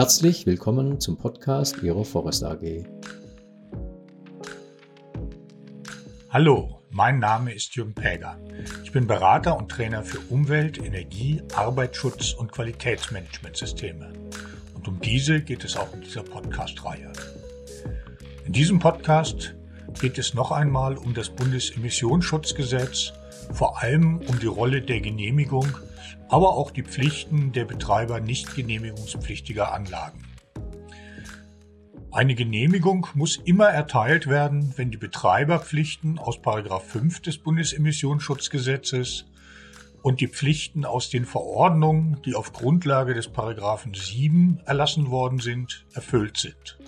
Herzlich willkommen zum Podcast Ihrer Forest AG. Hallo, mein Name ist Jürgen Päger. Ich bin Berater und Trainer für Umwelt, Energie, Arbeitsschutz und Qualitätsmanagementsysteme. Und um diese geht es auch in dieser Podcast-Reihe. In diesem Podcast geht es noch einmal um das Bundesemissionsschutzgesetz, vor allem um die Rolle der Genehmigung, aber auch die Pflichten der Betreiber nicht genehmigungspflichtiger Anlagen. Eine Genehmigung muss immer erteilt werden, wenn die Betreiberpflichten aus 5 des Bundesemissionsschutzgesetzes und die Pflichten aus den Verordnungen, die auf Grundlage des 7 erlassen worden sind, erfüllt sind.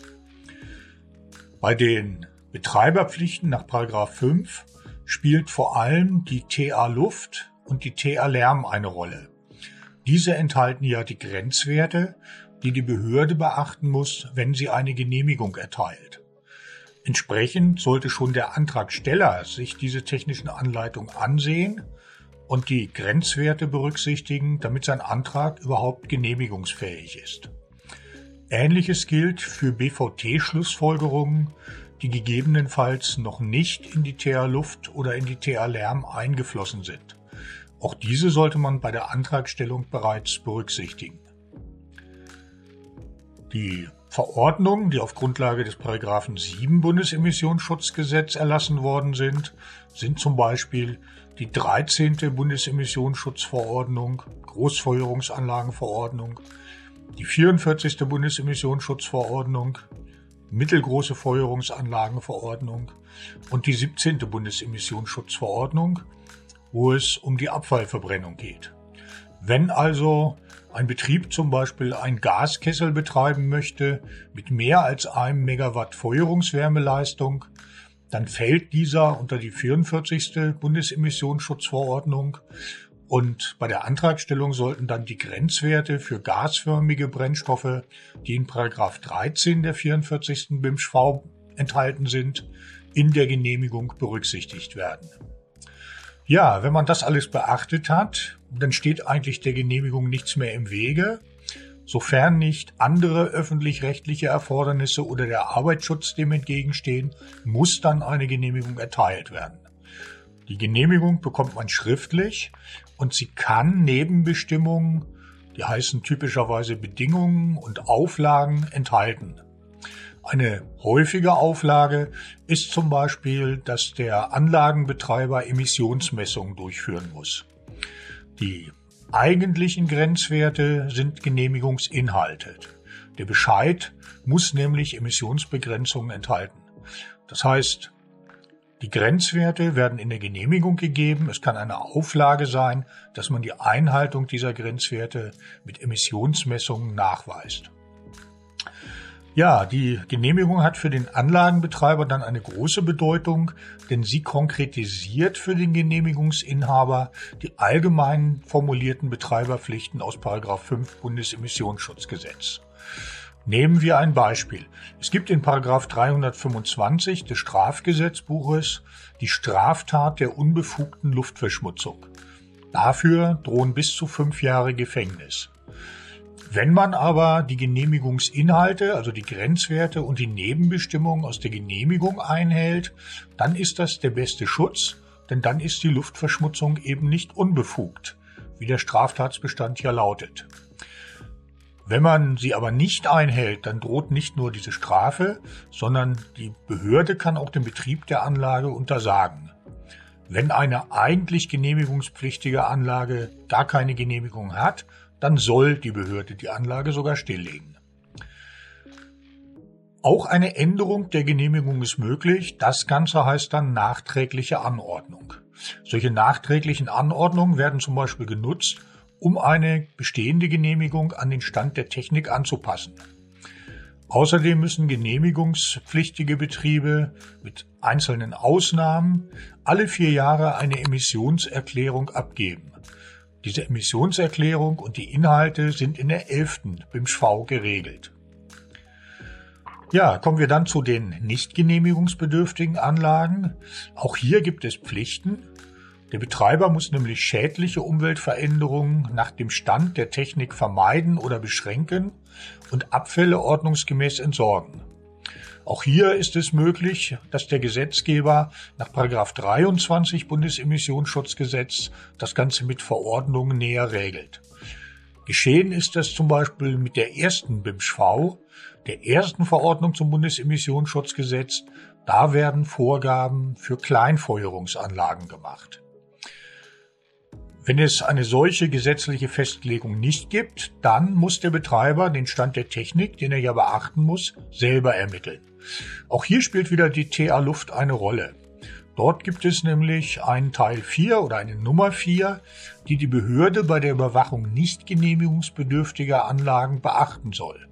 Bei den Betreiberpflichten nach 5 spielt vor allem die TA Luft und die TA Lärm eine Rolle. Diese enthalten ja die Grenzwerte, die die Behörde beachten muss, wenn sie eine Genehmigung erteilt. Entsprechend sollte schon der Antragsteller sich diese technischen Anleitungen ansehen und die Grenzwerte berücksichtigen, damit sein Antrag überhaupt genehmigungsfähig ist. Ähnliches gilt für BVT-Schlussfolgerungen, die gegebenenfalls noch nicht in die TA Luft oder in die TA Lärm eingeflossen sind. Auch diese sollte man bei der Antragstellung bereits berücksichtigen. Die Verordnungen, die auf Grundlage des Paragraphen 7 Bundesemissionsschutzgesetz erlassen worden sind, sind zum Beispiel die 13. Bundesemissionsschutzverordnung, Großfeuerungsanlagenverordnung, die 44. Bundesemissionsschutzverordnung, mittelgroße Feuerungsanlagenverordnung und die 17. Bundesemissionsschutzverordnung, wo es um die Abfallverbrennung geht. Wenn also ein Betrieb zum Beispiel ein Gaskessel betreiben möchte mit mehr als einem Megawatt Feuerungswärmeleistung, dann fällt dieser unter die 44. Bundesemissionsschutzverordnung und bei der Antragstellung sollten dann die Grenzwerte für gasförmige Brennstoffe, die in Paragraph 13 der 44. BIMSCHV enthalten sind, in der Genehmigung berücksichtigt werden. Ja, wenn man das alles beachtet hat, dann steht eigentlich der Genehmigung nichts mehr im Wege, sofern nicht andere öffentlich-rechtliche Erfordernisse oder der Arbeitsschutz dem entgegenstehen, muss dann eine Genehmigung erteilt werden. Die Genehmigung bekommt man schriftlich und sie kann Nebenbestimmungen, die heißen typischerweise Bedingungen und Auflagen, enthalten. Eine häufige Auflage ist zum Beispiel, dass der Anlagenbetreiber Emissionsmessungen durchführen muss. Die eigentlichen Grenzwerte sind Genehmigungsinhalte. Der Bescheid muss nämlich Emissionsbegrenzungen enthalten. Das heißt, die Grenzwerte werden in der Genehmigung gegeben. Es kann eine Auflage sein, dass man die Einhaltung dieser Grenzwerte mit Emissionsmessungen nachweist. Ja, die Genehmigung hat für den Anlagenbetreiber dann eine große Bedeutung, denn sie konkretisiert für den Genehmigungsinhaber die allgemein formulierten Betreiberpflichten aus 5 Bundesemissionsschutzgesetz. Nehmen wir ein Beispiel. Es gibt in Paragraph 325 des Strafgesetzbuches die Straftat der unbefugten Luftverschmutzung. Dafür drohen bis zu fünf Jahre Gefängnis. Wenn man aber die Genehmigungsinhalte, also die Grenzwerte und die Nebenbestimmungen aus der Genehmigung einhält, dann ist das der beste Schutz, denn dann ist die Luftverschmutzung eben nicht unbefugt, wie der Straftatsbestand ja lautet. Wenn man sie aber nicht einhält, dann droht nicht nur diese Strafe, sondern die Behörde kann auch den Betrieb der Anlage untersagen. Wenn eine eigentlich genehmigungspflichtige Anlage gar keine Genehmigung hat, dann soll die Behörde die Anlage sogar stilllegen. Auch eine Änderung der Genehmigung ist möglich. Das Ganze heißt dann nachträgliche Anordnung. Solche nachträglichen Anordnungen werden zum Beispiel genutzt, um eine bestehende Genehmigung an den Stand der Technik anzupassen. Außerdem müssen genehmigungspflichtige Betriebe mit einzelnen Ausnahmen alle vier Jahre eine Emissionserklärung abgeben. Diese Emissionserklärung und die Inhalte sind in der 11. BIMSCHV geregelt. Ja, kommen wir dann zu den nicht genehmigungsbedürftigen Anlagen. Auch hier gibt es Pflichten. Der Betreiber muss nämlich schädliche Umweltveränderungen nach dem Stand der Technik vermeiden oder beschränken und Abfälle ordnungsgemäß entsorgen. Auch hier ist es möglich, dass der Gesetzgeber nach 23 Bundesemissionsschutzgesetz das Ganze mit Verordnungen näher regelt. Geschehen ist das zum Beispiel mit der ersten BIMSCH-V, der ersten Verordnung zum Bundesemissionsschutzgesetz. Da werden Vorgaben für Kleinfeuerungsanlagen gemacht. Wenn es eine solche gesetzliche Festlegung nicht gibt, dann muss der Betreiber den Stand der Technik, den er ja beachten muss, selber ermitteln. Auch hier spielt wieder die TA Luft eine Rolle. Dort gibt es nämlich einen Teil 4 oder eine Nummer 4, die die Behörde bei der Überwachung nicht genehmigungsbedürftiger Anlagen beachten soll.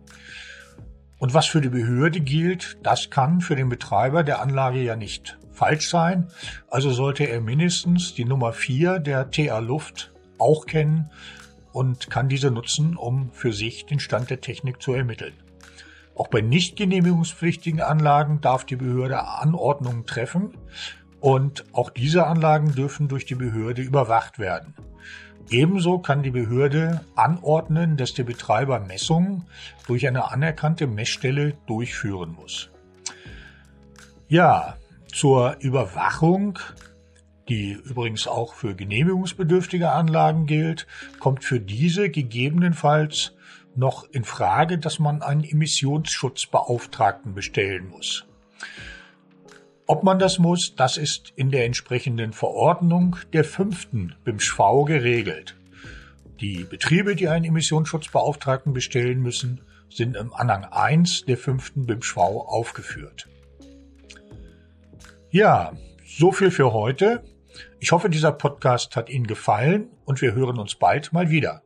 Und was für die Behörde gilt, das kann für den Betreiber der Anlage ja nicht falsch sein. Also sollte er mindestens die Nummer 4 der TA Luft auch kennen und kann diese nutzen, um für sich den Stand der Technik zu ermitteln. Auch bei nicht genehmigungspflichtigen Anlagen darf die Behörde Anordnungen treffen und auch diese Anlagen dürfen durch die Behörde überwacht werden. Ebenso kann die Behörde anordnen, dass der Betreiber Messungen durch eine anerkannte Messstelle durchführen muss. Ja, zur Überwachung, die übrigens auch für genehmigungsbedürftige Anlagen gilt, kommt für diese gegebenenfalls noch in Frage, dass man einen Emissionsschutzbeauftragten bestellen muss. Ob man das muss, das ist in der entsprechenden Verordnung der fünften BIMSCHV geregelt. Die Betriebe, die einen Emissionsschutzbeauftragten bestellen müssen, sind im Anhang 1 der fünften BIMSCHV aufgeführt. Ja, so viel für heute. Ich hoffe, dieser Podcast hat Ihnen gefallen und wir hören uns bald mal wieder.